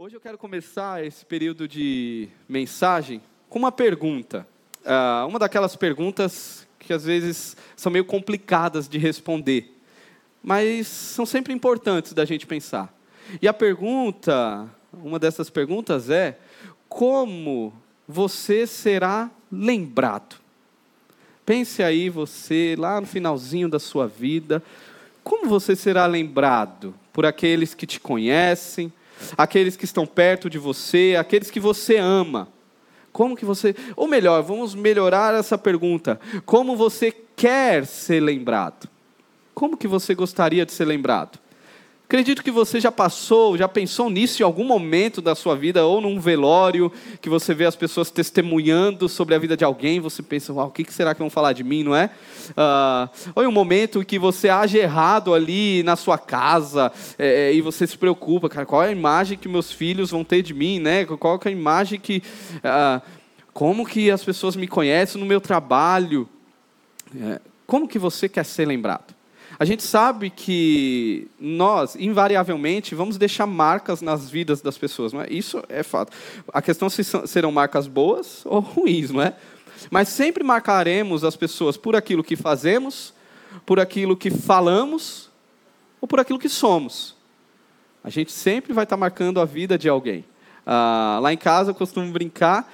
Hoje eu quero começar esse período de mensagem com uma pergunta. Uh, uma daquelas perguntas que às vezes são meio complicadas de responder, mas são sempre importantes da gente pensar. E a pergunta, uma dessas perguntas é: como você será lembrado? Pense aí, você, lá no finalzinho da sua vida, como você será lembrado por aqueles que te conhecem, aqueles que estão perto de você, aqueles que você ama. Como que você, ou melhor, vamos melhorar essa pergunta. Como você quer ser lembrado? Como que você gostaria de ser lembrado? Acredito que você já passou, já pensou nisso em algum momento da sua vida, ou num velório, que você vê as pessoas testemunhando sobre a vida de alguém, você pensa, uau, o que será que vão falar de mim, não é? Uh, ou em um momento que você age errado ali na sua casa, é, e você se preocupa, cara, qual é a imagem que meus filhos vão ter de mim, né? Qual é a imagem que... Uh, como que as pessoas me conhecem no meu trabalho? É, como que você quer ser lembrado? A gente sabe que nós, invariavelmente, vamos deixar marcas nas vidas das pessoas, não é? Isso é fato. A questão é se serão marcas boas ou ruins, não é? Mas sempre marcaremos as pessoas por aquilo que fazemos, por aquilo que falamos ou por aquilo que somos. A gente sempre vai estar marcando a vida de alguém. Ah, lá em casa eu costumo brincar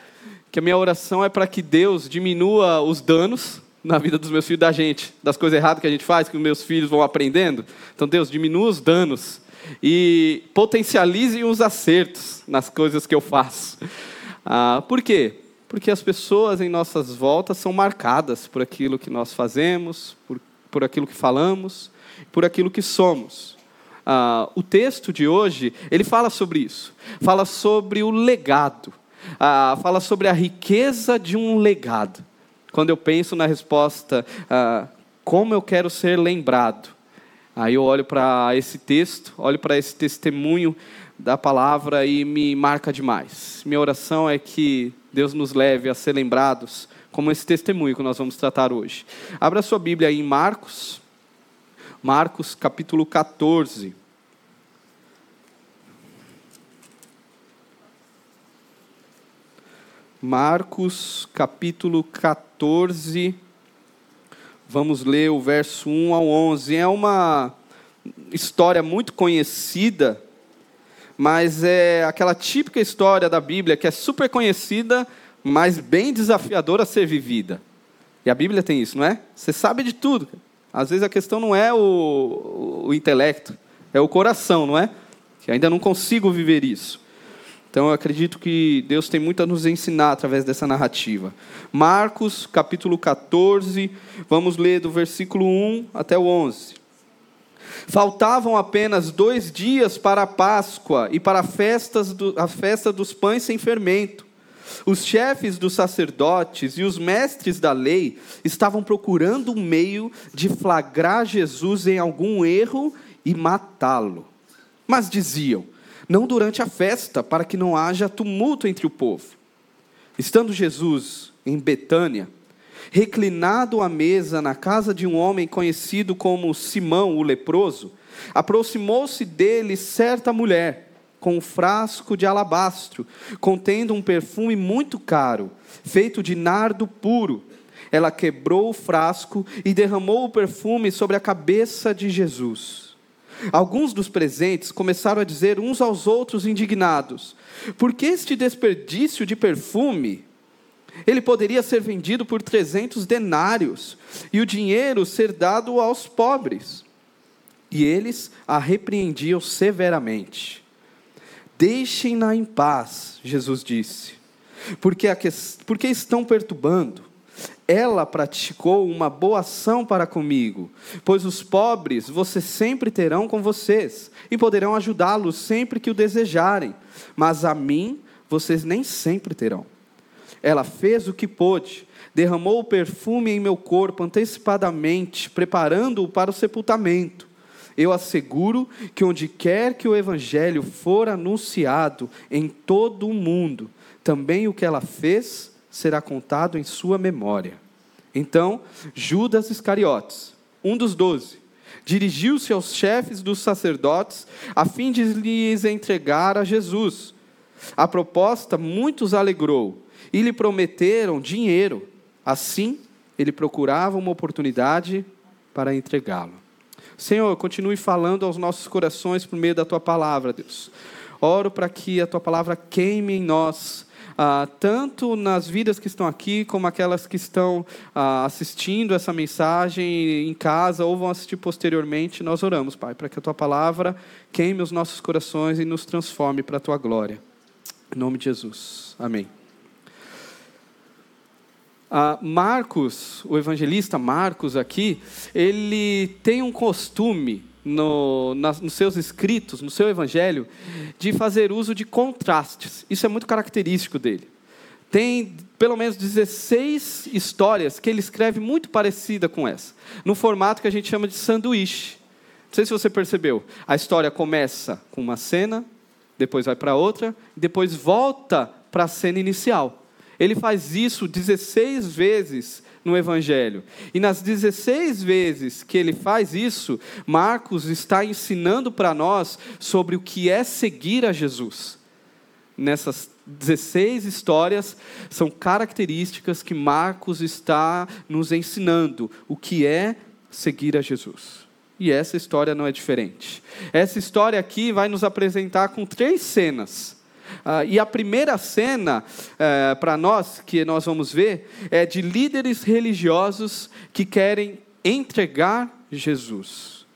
que a minha oração é para que Deus diminua os danos na vida dos meus filhos, da gente, das coisas erradas que a gente faz, que os meus filhos vão aprendendo. Então, Deus, diminua os danos e potencialize os acertos nas coisas que eu faço. Ah, por quê? Porque as pessoas em nossas voltas são marcadas por aquilo que nós fazemos, por, por aquilo que falamos, por aquilo que somos. Ah, o texto de hoje, ele fala sobre isso. Fala sobre o legado. Ah, fala sobre a riqueza de um legado quando eu penso na resposta, ah, como eu quero ser lembrado, aí eu olho para esse texto, olho para esse testemunho da palavra e me marca demais. Minha oração é que Deus nos leve a ser lembrados como esse testemunho que nós vamos tratar hoje. Abra sua Bíblia aí em Marcos, Marcos capítulo 14. Marcos capítulo 14, vamos ler o verso 1 ao 11. É uma história muito conhecida, mas é aquela típica história da Bíblia que é super conhecida, mas bem desafiadora a ser vivida. E a Bíblia tem isso, não é? Você sabe de tudo. Às vezes a questão não é o, o intelecto, é o coração, não é? Que ainda não consigo viver isso. Então eu acredito que Deus tem muito a nos ensinar através dessa narrativa. Marcos, capítulo 14, vamos ler do versículo 1 até o 11. Faltavam apenas dois dias para a Páscoa e para do, a festa dos pães sem fermento. Os chefes dos sacerdotes e os mestres da lei estavam procurando um meio de flagrar Jesus em algum erro e matá-lo. Mas diziam: não durante a festa, para que não haja tumulto entre o povo. Estando Jesus em Betânia, reclinado à mesa na casa de um homem conhecido como Simão o leproso, aproximou-se dele certa mulher com um frasco de alabastro, contendo um perfume muito caro, feito de nardo puro. Ela quebrou o frasco e derramou o perfume sobre a cabeça de Jesus. Alguns dos presentes começaram a dizer uns aos outros indignados: Por que este desperdício de perfume? Ele poderia ser vendido por trezentos denários e o dinheiro ser dado aos pobres. E eles a repreendiam severamente. Deixem-na em paz, Jesus disse, porque, que, porque estão perturbando ela praticou uma boa ação para comigo, pois os pobres vocês sempre terão com vocês e poderão ajudá-los sempre que o desejarem, mas a mim vocês nem sempre terão. Ela fez o que pôde, derramou o perfume em meu corpo antecipadamente, preparando-o para o sepultamento. Eu asseguro que onde quer que o evangelho for anunciado em todo o mundo, também o que ela fez será contado em sua memória. Então, Judas Iscariotes, um dos doze, dirigiu-se aos chefes dos sacerdotes a fim de lhes entregar a Jesus. A proposta muitos alegrou e lhe prometeram dinheiro. Assim, ele procurava uma oportunidade para entregá-lo. Senhor, continue falando aos nossos corações por meio da tua palavra, Deus. Oro para que a tua palavra queime em nós ah, tanto nas vidas que estão aqui, como aquelas que estão ah, assistindo essa mensagem em casa ou vão assistir posteriormente, nós oramos, Pai, para que a Tua palavra queime os nossos corações e nos transforme para a Tua glória. Em nome de Jesus. Amém. Ah, Marcos, o evangelista Marcos aqui, ele tem um costume no, nos seus escritos, no seu evangelho, de fazer uso de contrastes. Isso é muito característico dele. Tem pelo menos 16 histórias que ele escreve muito parecida com essa, no formato que a gente chama de sanduíche. Não sei se você percebeu. A história começa com uma cena, depois vai para outra, depois volta para a cena inicial. Ele faz isso 16 vezes no Evangelho. E nas 16 vezes que ele faz isso, Marcos está ensinando para nós sobre o que é seguir a Jesus. Nessas 16 histórias são características que Marcos está nos ensinando o que é seguir a Jesus. E essa história não é diferente. Essa história aqui vai nos apresentar com três cenas. Uh, e a primeira cena, uh, para nós, que nós vamos ver, é de líderes religiosos que querem entregar Jesus.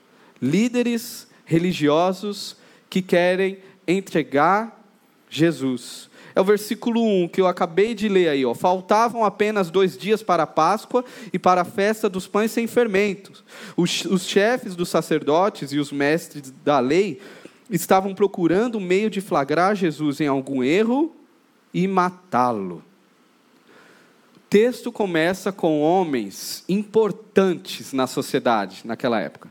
Líderes religiosos que querem entregar Jesus. É o versículo 1 que eu acabei de ler aí. Ó. Faltavam apenas dois dias para a Páscoa e para a festa dos pães sem fermentos. Os, os chefes dos sacerdotes e os mestres da lei estavam procurando um meio de flagrar Jesus em algum erro e matá-lo. O texto começa com homens importantes na sociedade naquela época.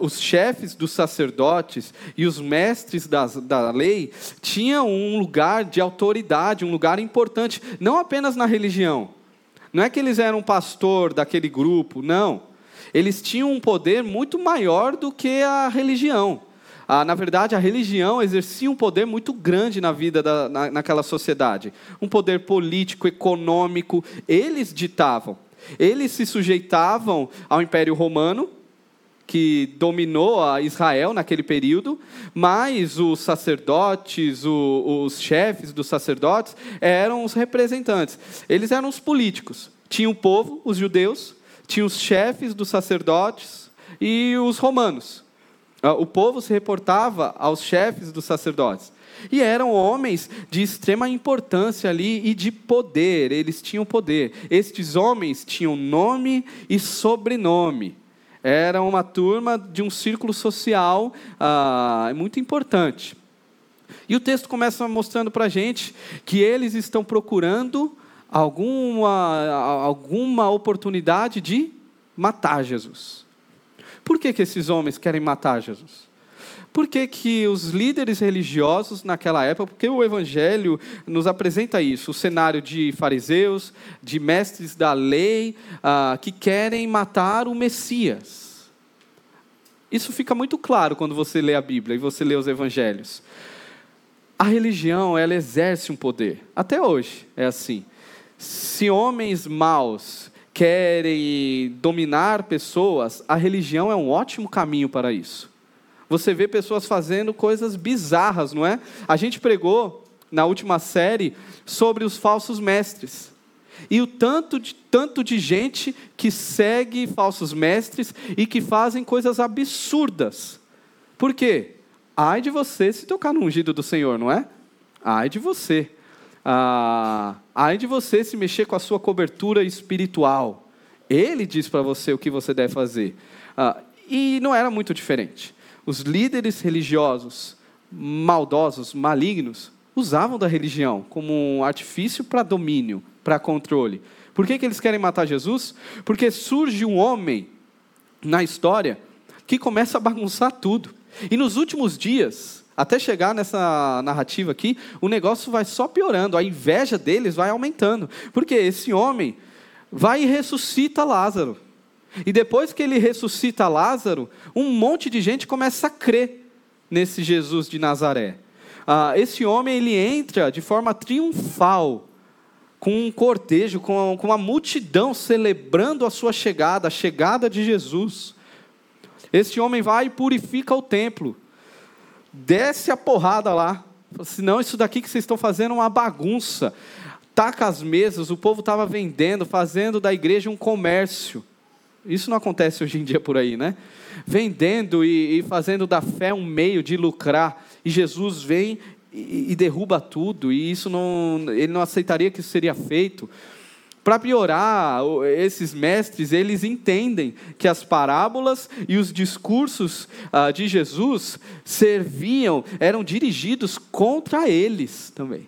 Os chefes dos sacerdotes e os mestres da, da lei tinham um lugar de autoridade, um lugar importante, não apenas na religião. Não é que eles eram pastor daquele grupo, não. Eles tinham um poder muito maior do que a religião ah, na verdade, a religião exercia um poder muito grande na vida da, na, naquela sociedade. Um poder político, econômico. Eles ditavam. Eles se sujeitavam ao Império Romano, que dominou a Israel naquele período, mas os sacerdotes, o, os chefes dos sacerdotes, eram os representantes. Eles eram os políticos. Tinha o povo, os judeus, tinha os chefes dos sacerdotes e os romanos. Ah, o povo se reportava aos chefes dos sacerdotes. E eram homens de extrema importância ali e de poder, eles tinham poder. Estes homens tinham nome e sobrenome. Era uma turma de um círculo social ah, muito importante. E o texto começa mostrando para a gente que eles estão procurando alguma, alguma oportunidade de matar Jesus. Por que, que esses homens querem matar Jesus? Por que, que os líderes religiosos naquela época, porque o Evangelho nos apresenta isso, o cenário de fariseus, de mestres da lei, ah, que querem matar o Messias. Isso fica muito claro quando você lê a Bíblia e você lê os Evangelhos. A religião, ela exerce um poder. Até hoje é assim. Se homens maus querem dominar pessoas, a religião é um ótimo caminho para isso. Você vê pessoas fazendo coisas bizarras, não é? A gente pregou na última série sobre os falsos mestres. E o tanto de, tanto de gente que segue falsos mestres e que fazem coisas absurdas. Por quê? Ai de você se tocar no ungido do Senhor, não é? Ai de você. Ah, de você se mexer com a sua cobertura espiritual. Ele diz para você o que você deve fazer. Ah, e não era muito diferente. Os líderes religiosos maldosos, malignos, usavam da religião como um artifício para domínio, para controle. Por que, que eles querem matar Jesus? Porque surge um homem na história que começa a bagunçar tudo. E nos últimos dias, até chegar nessa narrativa aqui, o negócio vai só piorando, a inveja deles vai aumentando. Porque esse homem vai e ressuscita Lázaro. E depois que ele ressuscita Lázaro, um monte de gente começa a crer nesse Jesus de Nazaré. Ah, esse homem ele entra de forma triunfal, com um cortejo, com, com uma multidão celebrando a sua chegada, a chegada de Jesus. Esse homem vai e purifica o templo, desce a porrada lá. Senão, isso daqui que vocês estão fazendo é uma bagunça. Taca as mesas, o povo estava vendendo, fazendo da igreja um comércio. Isso não acontece hoje em dia por aí, né? Vendendo e, e fazendo da fé um meio de lucrar. E Jesus vem e, e derruba tudo, e isso não, ele não aceitaria que isso seria feito. Para piorar, esses mestres, eles entendem que as parábolas e os discursos ah, de Jesus serviam, eram dirigidos contra eles também.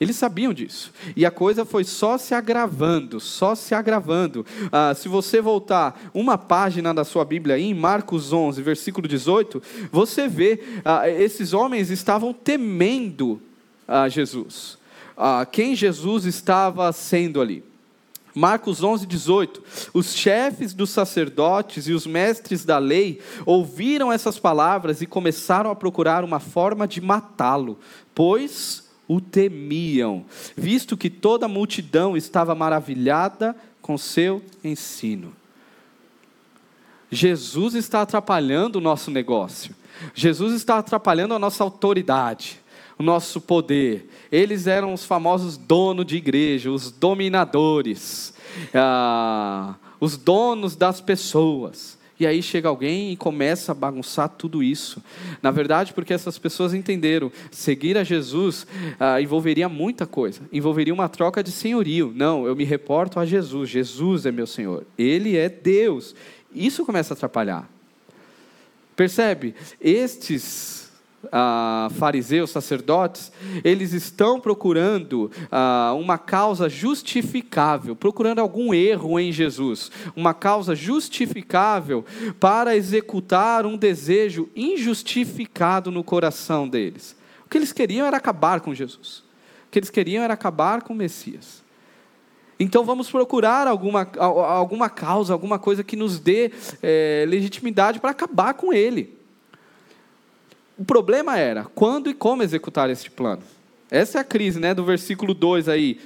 Eles sabiam disso. E a coisa foi só se agravando, só se agravando. Ah, se você voltar uma página da sua Bíblia aí, em Marcos 11, versículo 18, você vê ah, esses homens estavam temendo a Jesus. Ah, quem Jesus estava sendo ali. Marcos 11, 18. Os chefes dos sacerdotes e os mestres da lei ouviram essas palavras e começaram a procurar uma forma de matá-lo, pois o temiam, visto que toda a multidão estava maravilhada com seu ensino. Jesus está atrapalhando o nosso negócio. Jesus está atrapalhando a nossa autoridade, o nosso poder. Eles eram os famosos donos de igreja, os dominadores, ah, os donos das pessoas. E aí chega alguém e começa a bagunçar tudo isso. Na verdade, porque essas pessoas entenderam, seguir a Jesus ah, envolveria muita coisa, envolveria uma troca de senhorio. Não, eu me reporto a Jesus, Jesus é meu Senhor, Ele é Deus. Isso começa a atrapalhar. Percebe? Estes ah, fariseus, sacerdotes, eles estão procurando ah, uma causa justificável, procurando algum erro em Jesus, uma causa justificável para executar um desejo injustificado no coração deles. O que eles queriam era acabar com Jesus, o que eles queriam era acabar com o Messias. Então vamos procurar alguma, alguma causa, alguma coisa que nos dê é, legitimidade para acabar com ele. O problema era quando e como executar este plano. Essa é a crise né, do versículo 2 aí,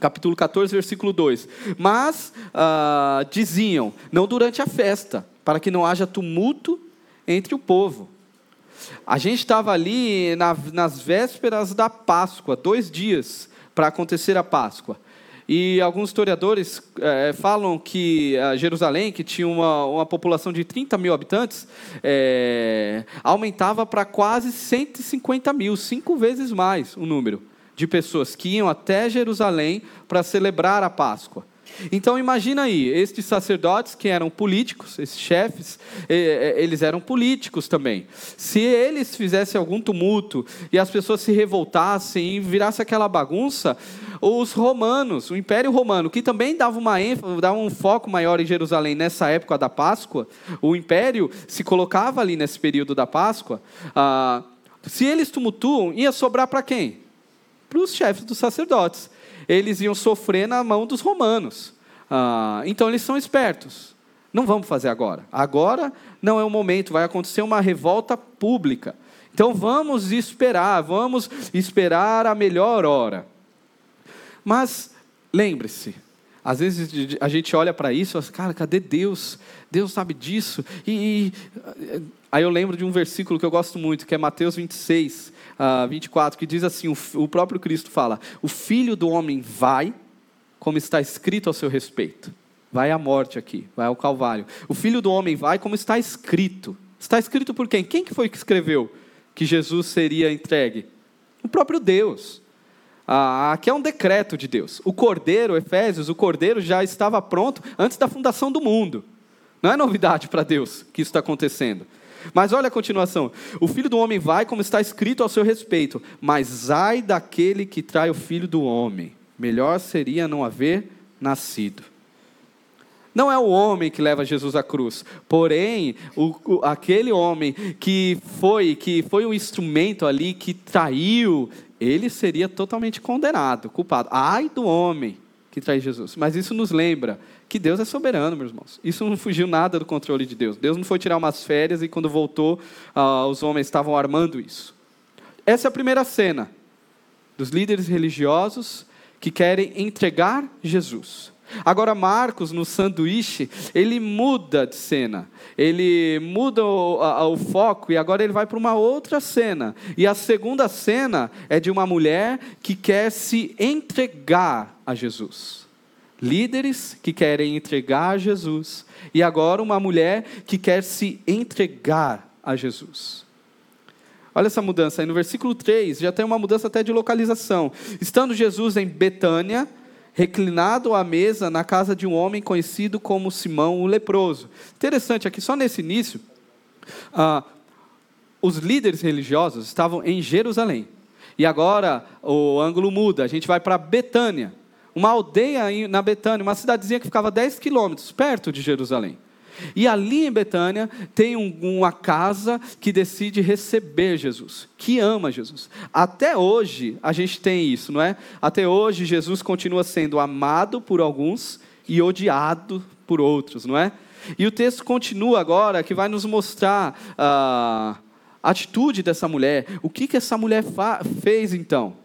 capítulo 14, versículo 2. Mas ah, diziam, não durante a festa, para que não haja tumulto entre o povo. A gente estava ali na, nas vésperas da Páscoa, dois dias para acontecer a Páscoa. E alguns historiadores é, falam que Jerusalém, que tinha uma, uma população de 30 mil habitantes, é, aumentava para quase 150 mil, cinco vezes mais o número de pessoas que iam até Jerusalém para celebrar a Páscoa. Então imagina aí, estes sacerdotes que eram políticos, esses chefes, eles eram políticos também. Se eles fizessem algum tumulto e as pessoas se revoltassem e virasse aquela bagunça, os romanos, o Império Romano, que também dava uma ênfase, dava um foco maior em Jerusalém nessa época da Páscoa, o Império se colocava ali nesse período da Páscoa. Ah, se eles tumultuam, ia sobrar para quem? Para os chefes dos sacerdotes eles iam sofrer na mão dos romanos. Ah, então eles são espertos. Não vamos fazer agora. Agora não é o momento, vai acontecer uma revolta pública. Então vamos esperar, vamos esperar a melhor hora. Mas lembre-se, às vezes a gente olha para isso e fala, assim, cara, cadê Deus? Deus sabe disso. E, e, aí eu lembro de um versículo que eu gosto muito, que é Mateus 26, uh, 24, que diz assim: o, o próprio Cristo fala, o filho do homem vai, como está escrito ao seu respeito. Vai à morte aqui, vai ao Calvário. O filho do homem vai como está escrito. Está escrito por quem? Quem que foi que escreveu que Jesus seria entregue? O próprio Deus. Ah, aqui é um decreto de Deus. O cordeiro, Efésios, o cordeiro já estava pronto antes da fundação do mundo. Não é novidade para Deus que isso está acontecendo. Mas olha a continuação: o filho do homem vai, como está escrito ao seu respeito, mas ai daquele que trai o filho do homem. Melhor seria não haver nascido. Não é o homem que leva Jesus à cruz, porém, o, o, aquele homem que foi, que foi um instrumento ali, que traiu, ele seria totalmente condenado, culpado. Ai do homem que traz Jesus. Mas isso nos lembra que Deus é soberano, meus irmãos. Isso não fugiu nada do controle de Deus. Deus não foi tirar umas férias e quando voltou, ah, os homens estavam armando isso. Essa é a primeira cena dos líderes religiosos que querem entregar Jesus. Agora, Marcos, no sanduíche, ele muda de cena, ele muda o, a, o foco e agora ele vai para uma outra cena. E a segunda cena é de uma mulher que quer se entregar a Jesus. Líderes que querem entregar a Jesus, e agora uma mulher que quer se entregar a Jesus. Olha essa mudança aí no versículo 3, já tem uma mudança até de localização. Estando Jesus em Betânia, reclinado à mesa na casa de um homem conhecido como Simão o leproso. Interessante aqui, só nesse início, ah, os líderes religiosos estavam em Jerusalém. E agora o ângulo muda, a gente vai para Betânia, uma aldeia na Betânia, uma cidadezinha que ficava 10 quilômetros perto de Jerusalém. E ali em Betânia tem um, uma casa que decide receber Jesus, que ama Jesus. Até hoje a gente tem isso, não é? Até hoje Jesus continua sendo amado por alguns e odiado por outros, não é? E o texto continua agora que vai nos mostrar a atitude dessa mulher. O que, que essa mulher fez então?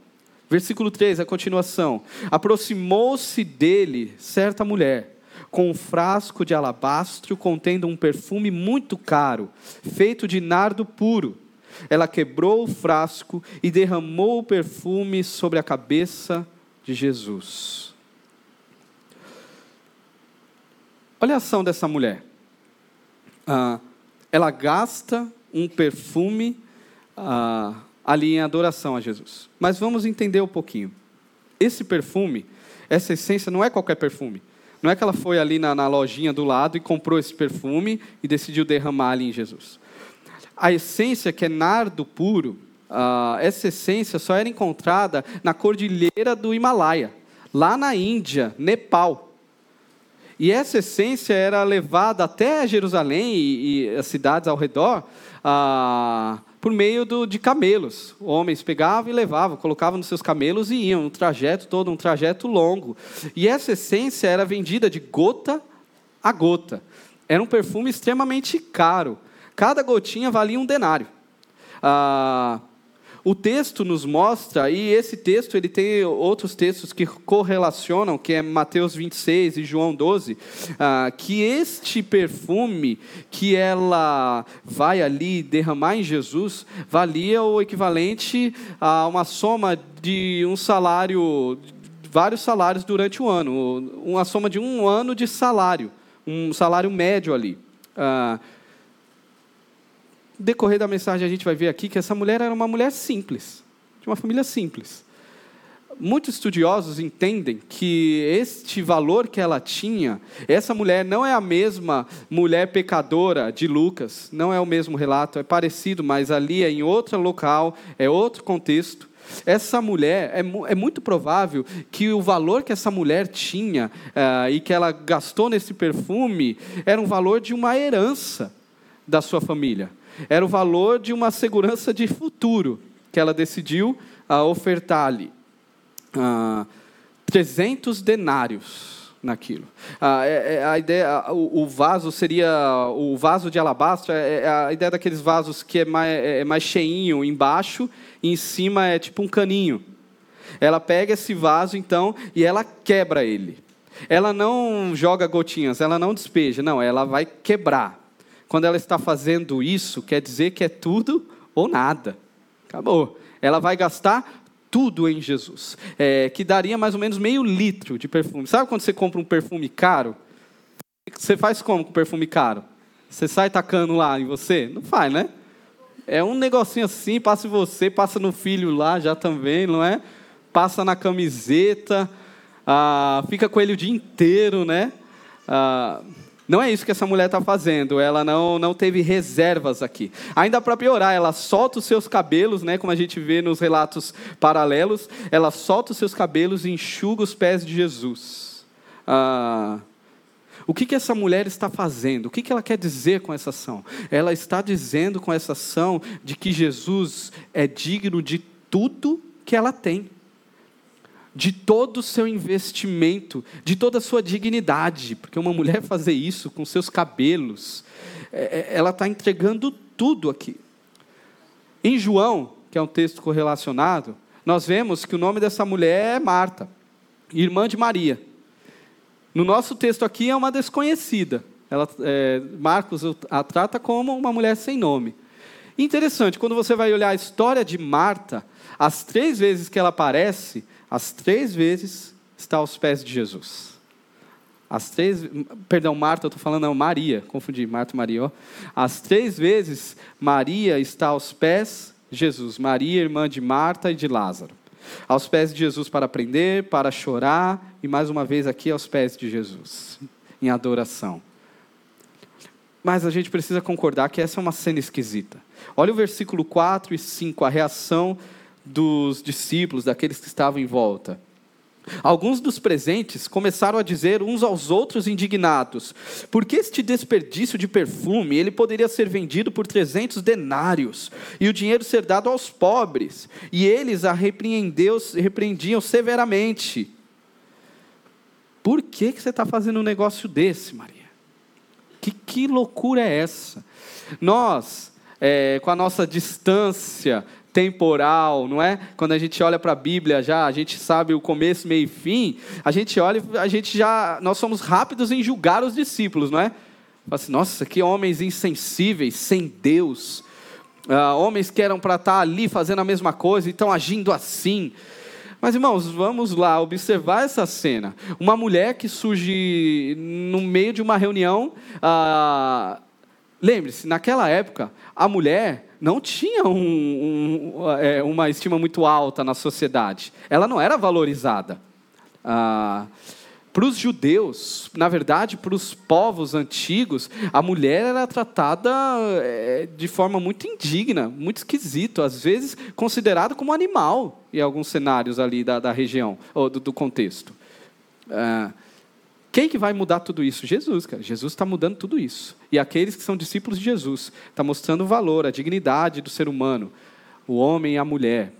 Versículo 3, a continuação. Aproximou-se dele certa mulher com um frasco de alabastro contendo um perfume muito caro, feito de nardo puro. Ela quebrou o frasco e derramou o perfume sobre a cabeça de Jesus. Olha a ação dessa mulher. Ah, ela gasta um perfume ah, ali em adoração a Jesus. Mas vamos entender um pouquinho. Esse perfume, essa essência, não é qualquer perfume. Não é que ela foi ali na, na lojinha do lado e comprou esse perfume e decidiu derramar ali em Jesus. A essência, que é nardo puro, uh, essa essência só era encontrada na cordilheira do Himalaia, lá na Índia, Nepal. E essa essência era levada até Jerusalém e, e as cidades ao redor, uh, por meio do, de camelos. Homens pegavam e levavam, colocavam nos seus camelos e iam, um trajeto todo, um trajeto longo. E essa essência era vendida de gota a gota. Era um perfume extremamente caro. Cada gotinha valia um denário. Ah, o texto nos mostra, e esse texto ele tem outros textos que correlacionam, que é Mateus 26 e João 12, ah, que este perfume que ela vai ali derramar em Jesus valia o equivalente a uma soma de um salário, vários salários durante o ano, uma soma de um ano de salário, um salário médio ali. Ah, decorrer da mensagem a gente vai ver aqui que essa mulher era uma mulher simples, de uma família simples. Muitos estudiosos entendem que este valor que ela tinha, essa mulher não é a mesma mulher pecadora de Lucas, não é o mesmo relato, é parecido, mas ali é em outro local, é outro contexto. Essa mulher, é, é muito provável que o valor que essa mulher tinha uh, e que ela gastou nesse perfume era um valor de uma herança da sua família era o valor de uma segurança de futuro que ela decidiu ofertar ali. Uh, ah, 300 denários naquilo. Uh, é, é a ideia, o, vaso seria o vaso de alabastro. É, é, a ideia daqueles vasos que é mais, é mais cheinho embaixo e em cima é tipo um caninho. Ela pega esse vaso então e ela quebra ele. Ela não joga gotinhas, ela não despeja, não, ela vai quebrar. Quando ela está fazendo isso, quer dizer que é tudo ou nada. Acabou. Ela vai gastar tudo em Jesus, é, que daria mais ou menos meio litro de perfume. Sabe quando você compra um perfume caro? Você faz como com perfume caro? Você sai tacando lá em você? Não faz, né? É um negocinho assim, passa em você, passa no filho lá já também, não é? Passa na camiseta, ah, fica com ele o dia inteiro, né? Ah, não é isso que essa mulher está fazendo, ela não, não teve reservas aqui. Ainda para piorar, ela solta os seus cabelos, né, como a gente vê nos relatos paralelos, ela solta os seus cabelos e enxuga os pés de Jesus. Ah, o que, que essa mulher está fazendo? O que, que ela quer dizer com essa ação? Ela está dizendo com essa ação de que Jesus é digno de tudo que ela tem de todo o seu investimento, de toda a sua dignidade, porque uma mulher fazer isso com seus cabelos, é, é ela está entregando tudo aqui. Em João, que é um texto correlacionado, nós vemos que o nome dessa mulher é Marta, irmã de Maria. No nosso texto aqui é uma desconhecida. Ela, é, Marcos a trata como uma mulher sem nome. Interessante, quando você vai olhar a história de Marta, as três vezes que ela aparece, as três vezes está aos pés de Jesus. As três, perdão, Marta, eu estou falando, não, Maria, confundi, Marta e Maria. Ó. As três vezes, Maria está aos pés de Jesus. Maria, irmã de Marta e de Lázaro. Aos pés de Jesus para aprender, para chorar, e mais uma vez aqui aos pés de Jesus, em adoração. Mas a gente precisa concordar que essa é uma cena esquisita. Olha o versículo 4 e 5, a reação dos discípulos, daqueles que estavam em volta. Alguns dos presentes começaram a dizer uns aos outros indignados: por que este desperdício de perfume? Ele poderia ser vendido por 300 denários e o dinheiro ser dado aos pobres. E eles a repreendiam severamente. Por que, que você está fazendo um negócio desse, Maria? Que, que loucura é essa? Nós, é, com a nossa distância temporal, não é? Quando a gente olha para a Bíblia já, a gente sabe o começo, meio e fim, a gente olha, a gente já, nós somos rápidos em julgar os discípulos, não é? Assim, nossa, que homens insensíveis, sem Deus, uh, homens que eram para estar tá ali fazendo a mesma coisa e estão agindo assim. Mas, irmãos, vamos lá observar essa cena. Uma mulher que surge no meio de uma reunião. Uh, Lembre-se, naquela época, a mulher não tinha um, um, é, uma estima muito alta na sociedade. Ela não era valorizada. Ah, para os judeus, na verdade, para os povos antigos, a mulher era tratada é, de forma muito indigna, muito esquisito, às vezes considerada como animal em alguns cenários ali da, da região, ou do, do contexto. Ah, quem que vai mudar tudo isso? Jesus, cara. Jesus está mudando tudo isso. E aqueles que são discípulos de Jesus, está mostrando o valor, a dignidade do ser humano, o homem e a mulher.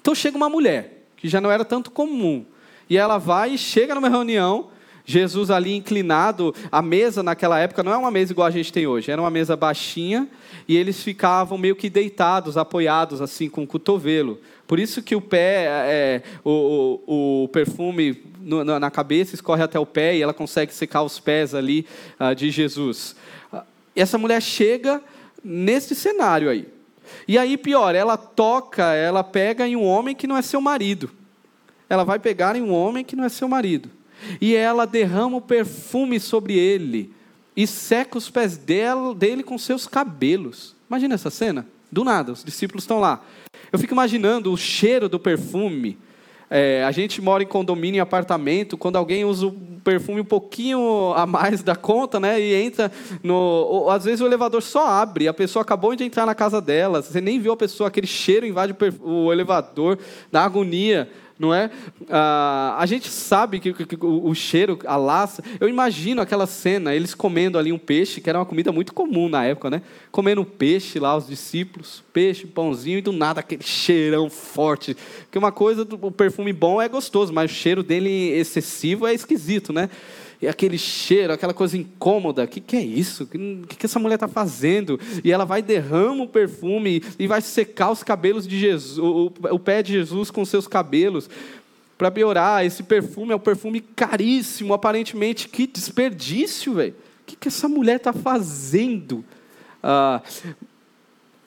Então chega uma mulher, que já não era tanto comum, e ela vai e chega numa reunião, Jesus ali inclinado, a mesa naquela época não é uma mesa igual a gente tem hoje, era uma mesa baixinha, e eles ficavam meio que deitados, apoiados assim com o cotovelo. Por isso que o pé, é, o, o, o perfume no, na cabeça escorre até o pé e ela consegue secar os pés ali uh, de Jesus. Uh, essa mulher chega nesse cenário aí. E aí, pior, ela toca, ela pega em um homem que não é seu marido. Ela vai pegar em um homem que não é seu marido. E ela derrama o perfume sobre ele e seca os pés dele com seus cabelos. Imagina essa cena. Do nada, os discípulos estão lá. Eu fico imaginando o cheiro do perfume. É, a gente mora em condomínio, em apartamento, quando alguém usa o perfume um pouquinho a mais da conta, né? E entra no. Ou, às vezes o elevador só abre, a pessoa acabou de entrar na casa dela, você nem viu a pessoa, aquele cheiro invade o, o elevador, dá agonia não é? Ah, a gente sabe que, que, que o, o, cheiro, a laça. Eu imagino aquela cena, eles comendo ali um peixe, que era uma comida muito comum na época, né? Comendo peixe lá, os discípulos, peixe, pãozinho, e do nada aquele cheirão forte. Porque uma coisa, o perfume bom é gostoso, mas o cheiro dele excessivo é esquisito, né? E aquele cheiro, aquela coisa incômoda. O que, que é isso? O que, que essa mulher está fazendo? E ela vai derrama o perfume e vai secar os cabelos de Jesus, o, o pé de Jesus com seus cabelos. Para piorar, esse perfume é um perfume caríssimo, aparentemente. Que desperdício, velho. O que, que essa mulher está fazendo? Ah,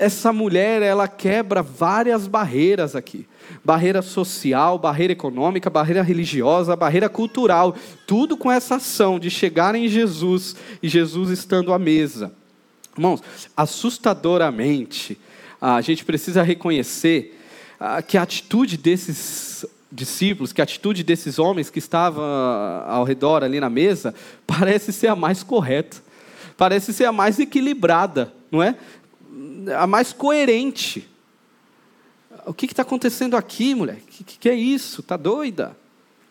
essa mulher, ela quebra várias barreiras aqui barreira social, barreira econômica, barreira religiosa, barreira cultural, tudo com essa ação de chegar em Jesus e Jesus estando à mesa. Irmãos, assustadoramente, a gente precisa reconhecer que a atitude desses discípulos, que a atitude desses homens que estavam ao redor ali na mesa, parece ser a mais correta, parece ser a mais equilibrada, não é? A mais coerente o que está acontecendo aqui, mulher? O que, que, é isso? Está doida?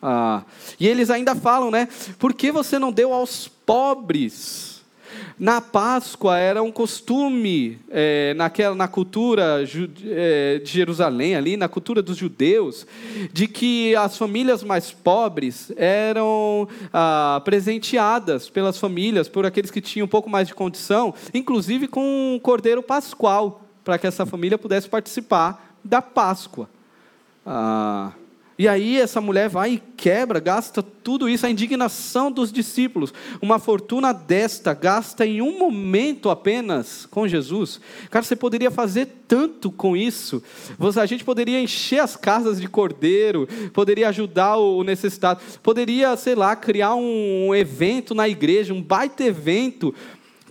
Ah, e eles ainda falam, né? Por que você não deu aos pobres? Na Páscoa era um costume, é, naquela, na cultura é, de Jerusalém, ali, na cultura dos judeus, de que as famílias mais pobres eram ah, presenteadas pelas famílias, por aqueles que tinham um pouco mais de condição, inclusive com um cordeiro pascual, para que essa família pudesse participar da Páscoa. Ah, e aí essa mulher vai e quebra, gasta tudo isso, a indignação dos discípulos. Uma fortuna desta gasta em um momento apenas com Jesus. Cara, você poderia fazer tanto com isso. A gente poderia encher as casas de cordeiro, poderia ajudar o necessitado, poderia, sei lá, criar um evento na igreja, um baita evento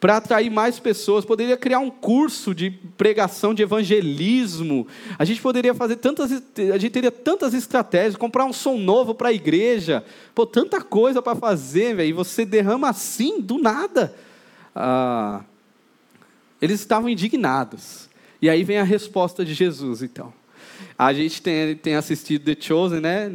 para atrair mais pessoas, poderia criar um curso de pregação, de evangelismo. A gente poderia fazer tantas, a gente teria tantas estratégias, comprar um som novo para a igreja, pô, tanta coisa para fazer, velho. E você derrama assim do nada. Ah, eles estavam indignados. E aí vem a resposta de Jesus, então. A gente tem, tem assistido The Chosen, né?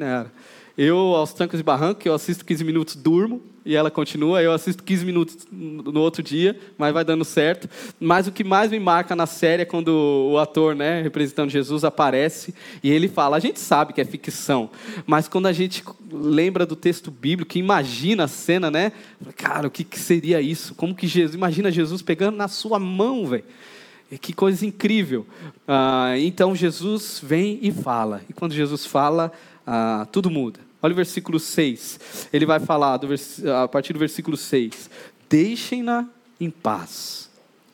Eu, aos trancos e barrancos, eu assisto 15 minutos, durmo e ela continua. Eu assisto 15 minutos no outro dia, mas vai dando certo. Mas o que mais me marca na série é quando o ator, né, representando Jesus, aparece e ele fala: a gente sabe que é ficção, mas quando a gente lembra do texto bíblico, imagina a cena, né? Cara, o que, que seria isso? Como que Jesus, imagina Jesus pegando na sua mão, velho. Que coisa incrível. Ah, então Jesus vem e fala. E quando Jesus fala, ah, tudo muda. Olha o versículo 6. Ele vai falar a partir do versículo 6. Deixem-na em paz,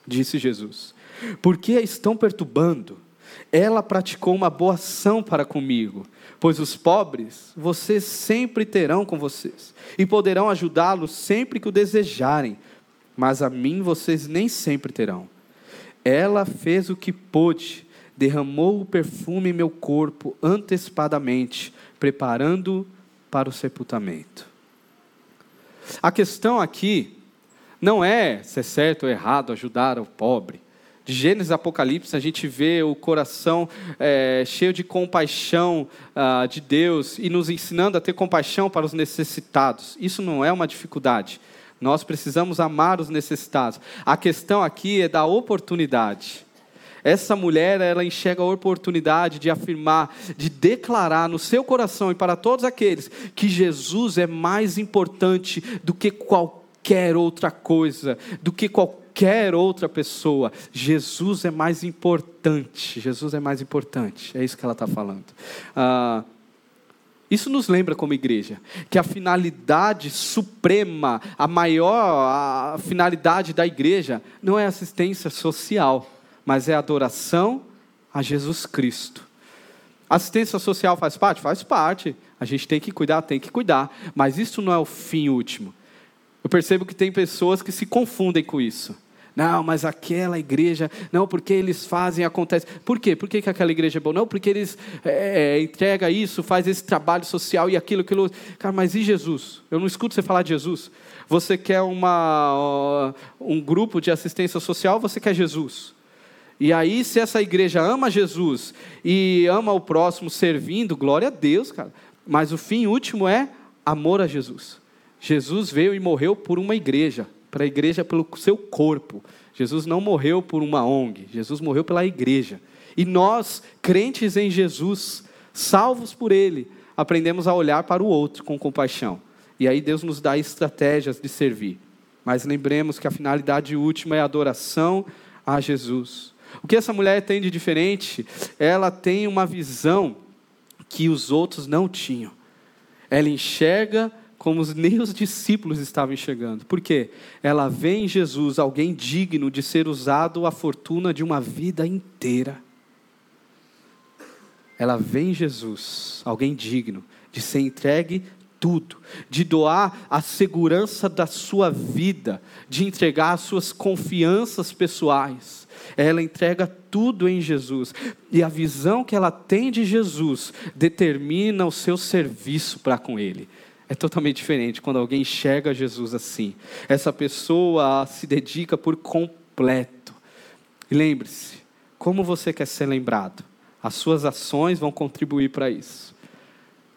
disse Jesus. Porque a estão perturbando? Ela praticou uma boa ação para comigo, pois os pobres vocês sempre terão com vocês, e poderão ajudá-los sempre que o desejarem, mas a mim vocês nem sempre terão. Ela fez o que pôde, derramou o perfume em meu corpo antecipadamente, preparando para o sepultamento. A questão aqui não é se é certo ou errado ajudar o pobre. De Gênesis e Apocalipse, a gente vê o coração é, cheio de compaixão ah, de Deus e nos ensinando a ter compaixão para os necessitados. Isso não é uma dificuldade. Nós precisamos amar os necessitados. A questão aqui é da oportunidade. Essa mulher, ela enxerga a oportunidade de afirmar, de declarar no seu coração e para todos aqueles que Jesus é mais importante do que qualquer outra coisa, do que qualquer outra pessoa. Jesus é mais importante. Jesus é mais importante. É isso que ela está falando. Ah, isso nos lembra como igreja que a finalidade suprema, a maior a finalidade da igreja não é assistência social mas é adoração a Jesus Cristo. Assistência social faz parte? Faz parte. A gente tem que cuidar, tem que cuidar. Mas isso não é o fim último. Eu percebo que tem pessoas que se confundem com isso. Não, mas aquela igreja, não, porque eles fazem, acontece. Por quê? Por que, que aquela igreja é boa? Não, porque eles é, é entregam isso, faz esse trabalho social e aquilo, aquilo. Cara, mas e Jesus? Eu não escuto você falar de Jesus. Você quer uma, um grupo de assistência social, você quer Jesus. E aí, se essa igreja ama Jesus e ama o próximo servindo, glória a Deus, cara. Mas o fim último é amor a Jesus. Jesus veio e morreu por uma igreja, para a igreja pelo seu corpo. Jesus não morreu por uma ONG, Jesus morreu pela igreja. E nós, crentes em Jesus, salvos por Ele, aprendemos a olhar para o outro com compaixão. E aí Deus nos dá estratégias de servir. Mas lembremos que a finalidade última é a adoração a Jesus. O que essa mulher tem de diferente? Ela tem uma visão que os outros não tinham. Ela enxerga como nem os discípulos estavam enxergando. Por quê? Ela vê em Jesus alguém digno de ser usado a fortuna de uma vida inteira. Ela vê em Jesus alguém digno de ser entregue tudo, de doar a segurança da sua vida, de entregar as suas confianças pessoais ela entrega tudo em Jesus. E a visão que ela tem de Jesus determina o seu serviço para com Ele. É totalmente diferente quando alguém enxerga Jesus assim. Essa pessoa se dedica por completo. Lembre-se, como você quer ser lembrado? As suas ações vão contribuir para isso.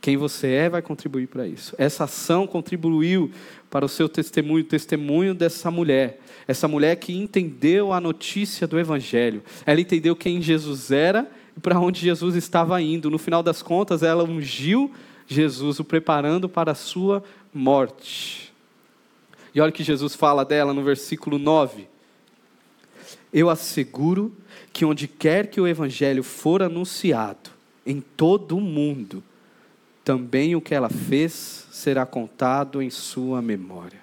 Quem você é vai contribuir para isso. Essa ação contribuiu para o seu testemunho, o testemunho dessa mulher. Essa mulher que entendeu a notícia do Evangelho. Ela entendeu quem Jesus era e para onde Jesus estava indo. No final das contas, ela ungiu Jesus, o preparando para a sua morte. E olha o que Jesus fala dela no versículo 9. Eu asseguro que onde quer que o evangelho for anunciado, em todo o mundo, também o que ela fez será contado em sua memória.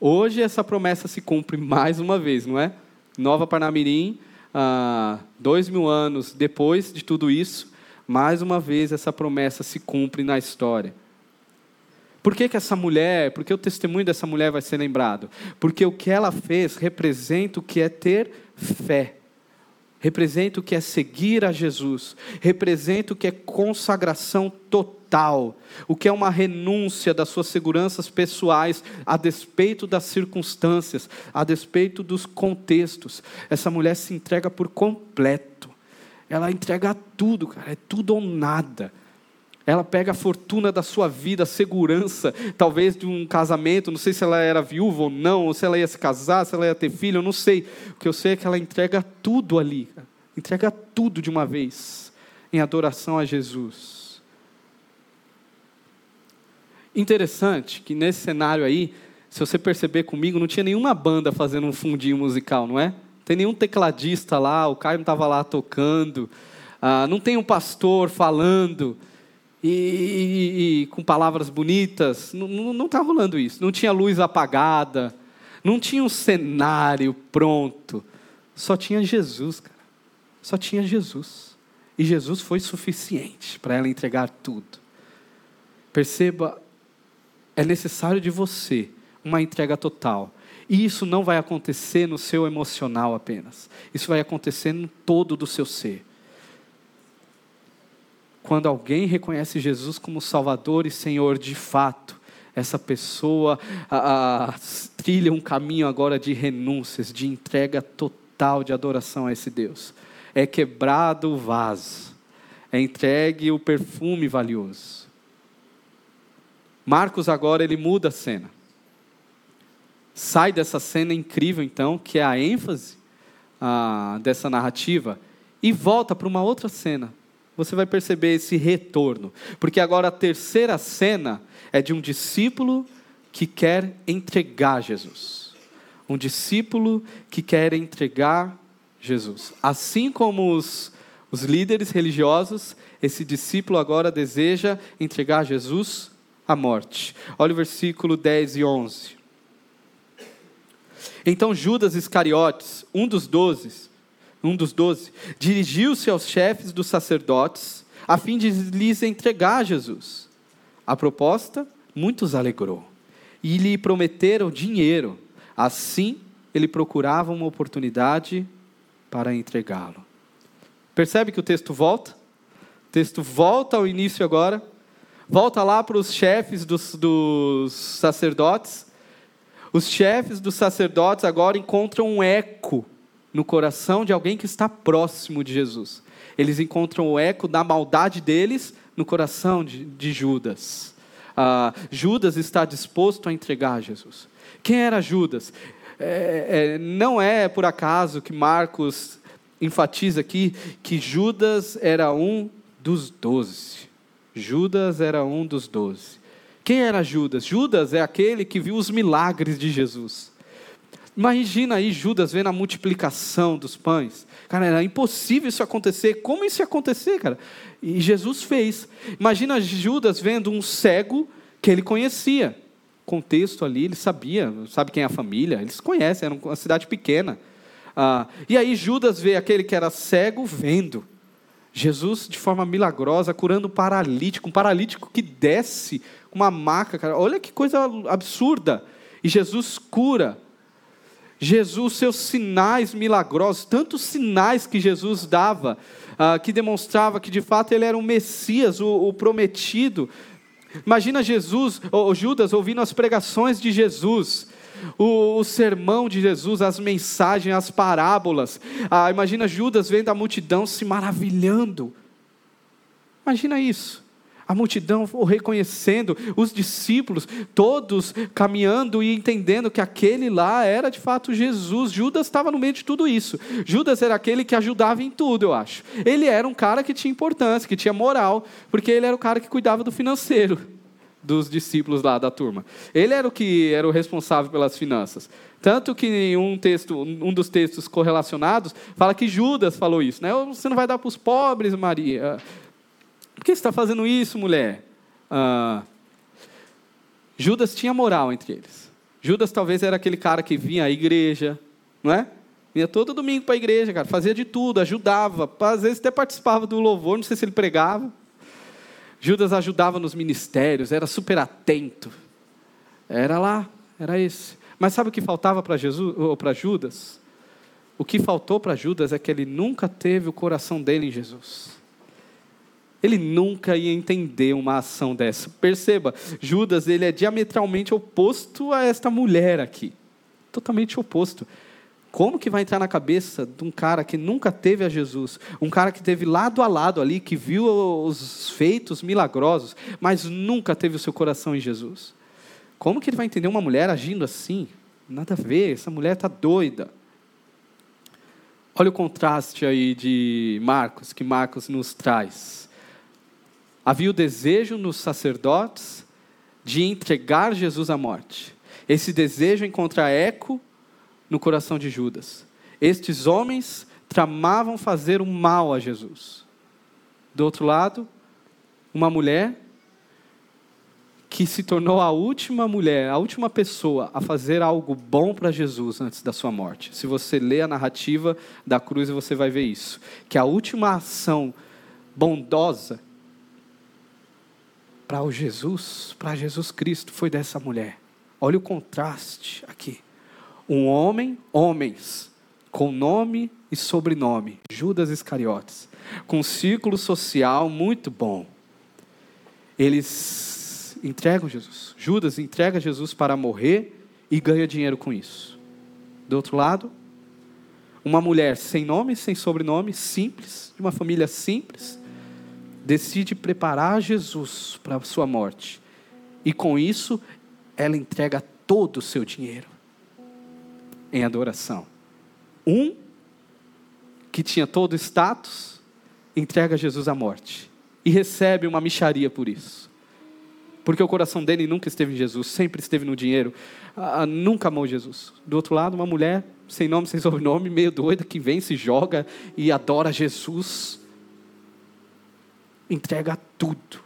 Hoje essa promessa se cumpre mais uma vez, não é? Nova Parnamirim, ah, dois mil anos depois de tudo isso, mais uma vez essa promessa se cumpre na história. Por que, que essa mulher, por que o testemunho dessa mulher vai ser lembrado? Porque o que ela fez representa o que é ter fé, representa o que é seguir a Jesus, representa o que é consagração total, o que é uma renúncia das suas seguranças pessoais a despeito das circunstâncias, a despeito dos contextos. Essa mulher se entrega por completo, ela entrega tudo, cara, é tudo ou nada. Ela pega a fortuna da sua vida, a segurança, talvez de um casamento, não sei se ela era viúva ou não, ou se ela ia se casar, se ela ia ter filho, eu não sei. O que eu sei é que ela entrega tudo ali, entrega tudo de uma vez, em adoração a Jesus. Interessante que nesse cenário aí, se você perceber comigo, não tinha nenhuma banda fazendo um fundinho musical, não é? Não tem nenhum tecladista lá, o Caio não estava lá tocando, ah, não tem um pastor falando e, e, e com palavras bonitas. Não está rolando isso. Não tinha luz apagada, não tinha um cenário pronto. Só tinha Jesus, cara. Só tinha Jesus. E Jesus foi suficiente para ela entregar tudo. Perceba, é necessário de você uma entrega total. E isso não vai acontecer no seu emocional apenas. Isso vai acontecer no todo do seu ser quando alguém reconhece Jesus como Salvador e Senhor de fato, essa pessoa a, a, trilha um caminho agora de renúncias, de entrega total de adoração a esse Deus. É quebrado o vaso, é entregue o perfume valioso. Marcos agora ele muda a cena. Sai dessa cena incrível, então, que é a ênfase ah, dessa narrativa, e volta para uma outra cena, você vai perceber esse retorno. Porque agora a terceira cena é de um discípulo que quer entregar Jesus. Um discípulo que quer entregar Jesus. Assim como os, os líderes religiosos, esse discípulo agora deseja entregar Jesus à morte. Olha o versículo 10 e 11. Então Judas Iscariotes, um dos doze, um dos doze, dirigiu-se aos chefes dos sacerdotes, a fim de lhes entregar Jesus. A proposta muitos alegrou, e lhe prometeram dinheiro. Assim, ele procurava uma oportunidade para entregá-lo. Percebe que o texto volta? O texto volta ao início agora, volta lá para os chefes dos, dos sacerdotes. Os chefes dos sacerdotes agora encontram um eco no coração de alguém que está próximo de Jesus. Eles encontram o eco da maldade deles no coração de, de Judas. Ah, Judas está disposto a entregar Jesus. Quem era Judas? É, é, não é por acaso que Marcos enfatiza aqui que Judas era um dos doze. Judas era um dos doze. Quem era Judas? Judas é aquele que viu os milagres de Jesus. Imagina aí Judas vendo a multiplicação dos pães. Cara, era impossível isso acontecer. Como isso ia acontecer, cara? E Jesus fez. Imagina Judas vendo um cego que ele conhecia. Contexto ali, ele sabia, sabe quem é a família, eles conhecem, era uma cidade pequena. Ah, e aí Judas vê aquele que era cego vendo. Jesus, de forma milagrosa, curando um paralítico, um paralítico que desce uma maca, cara. Olha que coisa absurda. E Jesus cura. Jesus, seus sinais milagrosos, tantos sinais que Jesus dava, uh, que demonstrava que de fato ele era o Messias, o, o prometido. Imagina Jesus, ou Judas, ouvindo as pregações de Jesus, o, o, sermão de Jesus, as mensagens, as parábolas. Ah, imagina Judas vendo a multidão se maravilhando. Imagina isso. A multidão reconhecendo, os discípulos, todos caminhando e entendendo que aquele lá era de fato Jesus. Judas estava no meio de tudo isso. Judas era aquele que ajudava em tudo, eu acho. Ele era um cara que tinha importância, que tinha moral, porque ele era o cara que cuidava do financeiro dos discípulos lá da turma. Ele era o que era o responsável pelas finanças. Tanto que em um texto, um dos textos correlacionados, fala que Judas falou isso, né? Você não vai dar para os pobres, Maria. Por que você está fazendo isso, mulher? Ah, Judas tinha moral entre eles. Judas talvez era aquele cara que vinha à igreja, não é? Vinha todo domingo para a igreja, cara, fazia de tudo, ajudava, às vezes até participava do louvor, não sei se ele pregava. Judas ajudava nos ministérios, era super atento. Era lá, era esse. Mas sabe o que faltava para Jesus ou para Judas? O que faltou para Judas é que ele nunca teve o coração dele em Jesus. Ele nunca ia entender uma ação dessa. Perceba, Judas ele é diametralmente oposto a esta mulher aqui. Totalmente oposto. Como que vai entrar na cabeça de um cara que nunca teve a Jesus, um cara que teve lado a lado ali, que viu os feitos milagrosos, mas nunca teve o seu coração em Jesus? Como que ele vai entender uma mulher agindo assim? Nada a ver, essa mulher está doida. Olha o contraste aí de Marcos, que Marcos nos traz. Havia o desejo nos sacerdotes de entregar Jesus à morte. Esse desejo encontra eco no coração de Judas. Estes homens tramavam fazer o mal a Jesus. Do outro lado, uma mulher que se tornou a última mulher, a última pessoa a fazer algo bom para Jesus antes da sua morte. Se você lê a narrativa da cruz, você vai ver isso. Que a última ação bondosa para o Jesus, para Jesus Cristo, foi dessa mulher. Olha o contraste aqui um homem, homens, com nome e sobrenome, Judas Iscariotes, com um círculo social muito bom. Eles entregam Jesus. Judas entrega Jesus para morrer e ganha dinheiro com isso. Do outro lado, uma mulher sem nome, sem sobrenome, simples, de uma família simples, decide preparar Jesus para a sua morte. E com isso, ela entrega todo o seu dinheiro em adoração. Um que tinha todo o status, entrega Jesus à morte e recebe uma micharia por isso. Porque o coração dele nunca esteve em Jesus, sempre esteve no dinheiro, ah, nunca amou Jesus. Do outro lado, uma mulher sem nome, sem sobrenome, meio doida, que vem, se joga e adora Jesus. Entrega tudo,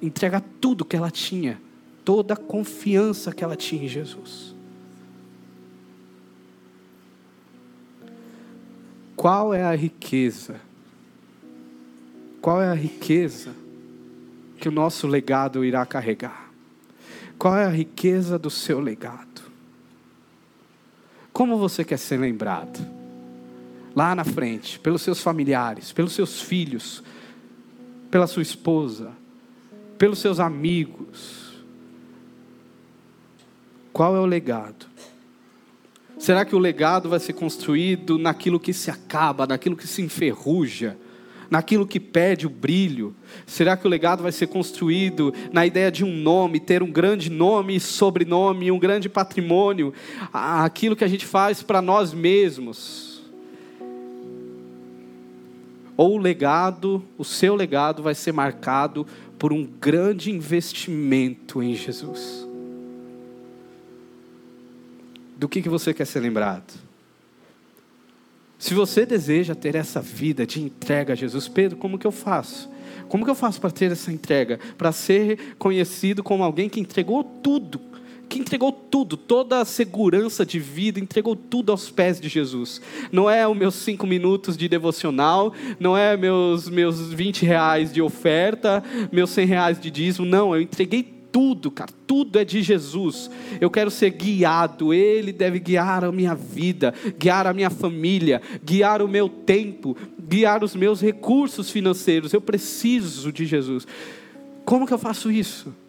entrega tudo que ela tinha, toda a confiança que ela tinha em Jesus. Qual é a riqueza? Qual é a riqueza que o nosso legado irá carregar? Qual é a riqueza do seu legado? Como você quer ser lembrado? Lá na frente, pelos seus familiares, pelos seus filhos, pela sua esposa, pelos seus amigos. Qual é o legado? Será que o legado vai ser construído naquilo que se acaba, naquilo que se enferruja, naquilo que perde o brilho? Será que o legado vai ser construído na ideia de um nome, ter um grande nome sobrenome, um grande patrimônio, aquilo que a gente faz para nós mesmos? Ou o legado, o seu legado vai ser marcado por um grande investimento em Jesus? do que, que você quer ser lembrado. Se você deseja ter essa vida de entrega a Jesus, Pedro, como que eu faço? Como que eu faço para ter essa entrega? Para ser conhecido como alguém que entregou tudo, que entregou tudo, toda a segurança de vida, entregou tudo aos pés de Jesus. Não é os meus cinco minutos de devocional, não é meus, meus 20 reais de oferta, meus 100 reais de dízimo, não, eu entreguei tudo, cara, tudo é de Jesus. Eu quero ser guiado, Ele deve guiar a minha vida, guiar a minha família, guiar o meu tempo, guiar os meus recursos financeiros. Eu preciso de Jesus. Como que eu faço isso?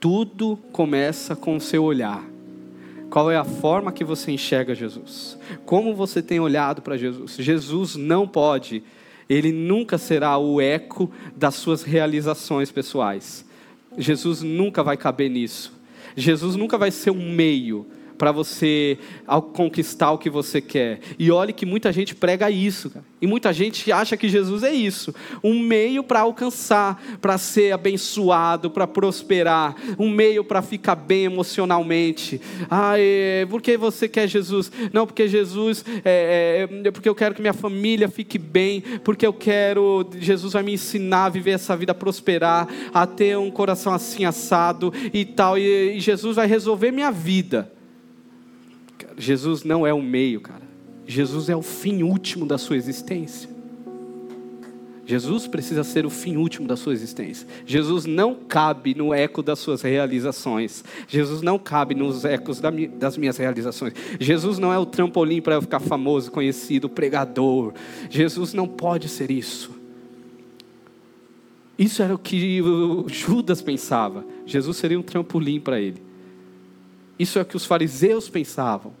Tudo começa com o seu olhar. Qual é a forma que você enxerga Jesus? Como você tem olhado para Jesus? Jesus não pode ele nunca será o eco das suas realizações pessoais. Jesus nunca vai caber nisso. Jesus nunca vai ser um meio para você conquistar o que você quer. E olhe que muita gente prega isso, cara. e muita gente acha que Jesus é isso, um meio para alcançar, para ser abençoado, para prosperar, um meio para ficar bem emocionalmente. Ah, é, por que você quer Jesus? Não, porque Jesus, é, é, é, porque eu quero que minha família fique bem, porque eu quero, Jesus vai me ensinar a viver essa vida, a prosperar, a ter um coração assim assado e tal, e, e Jesus vai resolver minha vida. Jesus não é o meio, cara. Jesus é o fim último da sua existência. Jesus precisa ser o fim último da sua existência. Jesus não cabe no eco das suas realizações. Jesus não cabe nos ecos das minhas realizações. Jesus não é o trampolim para eu ficar famoso, conhecido, pregador. Jesus não pode ser isso. Isso era o que Judas pensava. Jesus seria um trampolim para ele. Isso é o que os fariseus pensavam.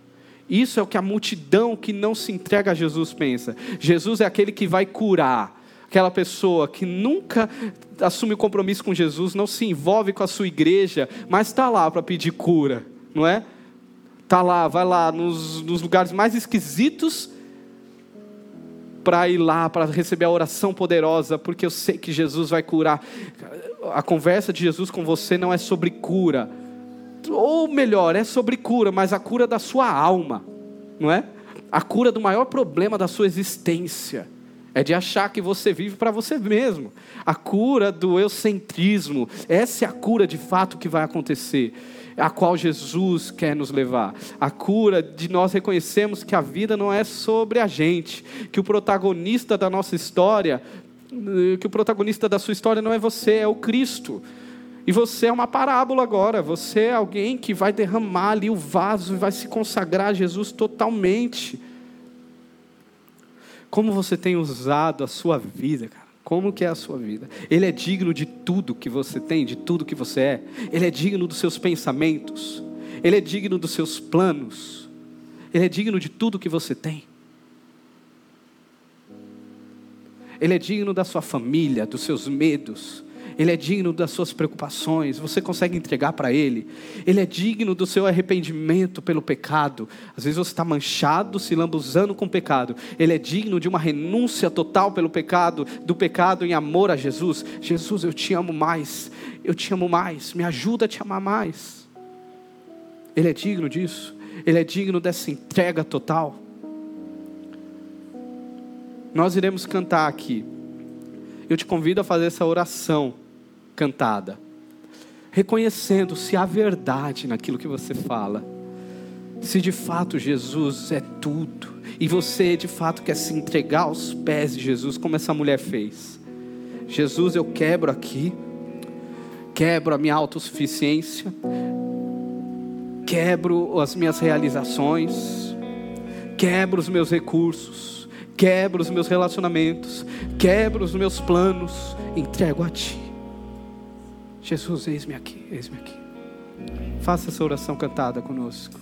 Isso é o que a multidão que não se entrega a Jesus pensa. Jesus é aquele que vai curar. Aquela pessoa que nunca assume compromisso com Jesus, não se envolve com a sua igreja, mas está lá para pedir cura, não é? Está lá, vai lá nos, nos lugares mais esquisitos para ir lá, para receber a oração poderosa, porque eu sei que Jesus vai curar. A conversa de Jesus com você não é sobre cura, ou melhor, é sobre cura, mas a cura da sua alma, não é? A cura do maior problema da sua existência. É de achar que você vive para você mesmo. A cura do eucentrismo. Essa é a cura de fato que vai acontecer. A qual Jesus quer nos levar. A cura de nós reconhecermos que a vida não é sobre a gente. Que o protagonista da nossa história, que o protagonista da sua história não é você, é o Cristo. E você é uma parábola agora, você é alguém que vai derramar ali o vaso e vai se consagrar a Jesus totalmente. Como você tem usado a sua vida, cara? Como que é a sua vida? Ele é digno de tudo que você tem, de tudo que você é. Ele é digno dos seus pensamentos. Ele é digno dos seus planos. Ele é digno de tudo que você tem. Ele é digno da sua família, dos seus medos, ele é digno das suas preocupações, você consegue entregar para Ele. Ele é digno do seu arrependimento pelo pecado. Às vezes você está manchado, se lambuzando com o pecado. Ele é digno de uma renúncia total pelo pecado, do pecado em amor a Jesus. Jesus, eu te amo mais, eu te amo mais, me ajuda a te amar mais. Ele é digno disso, Ele é digno dessa entrega total. Nós iremos cantar aqui. Eu te convido a fazer essa oração cantada, reconhecendo se há verdade naquilo que você fala, se de fato Jesus é tudo, e você de fato quer se entregar aos pés de Jesus, como essa mulher fez. Jesus, eu quebro aqui, quebro a minha autossuficiência, quebro as minhas realizações, quebro os meus recursos, quebro os meus relacionamentos, quebro os meus planos, entrego a Ti. Jesus, eis-me aqui, eis-me aqui. Faça essa oração cantada conosco.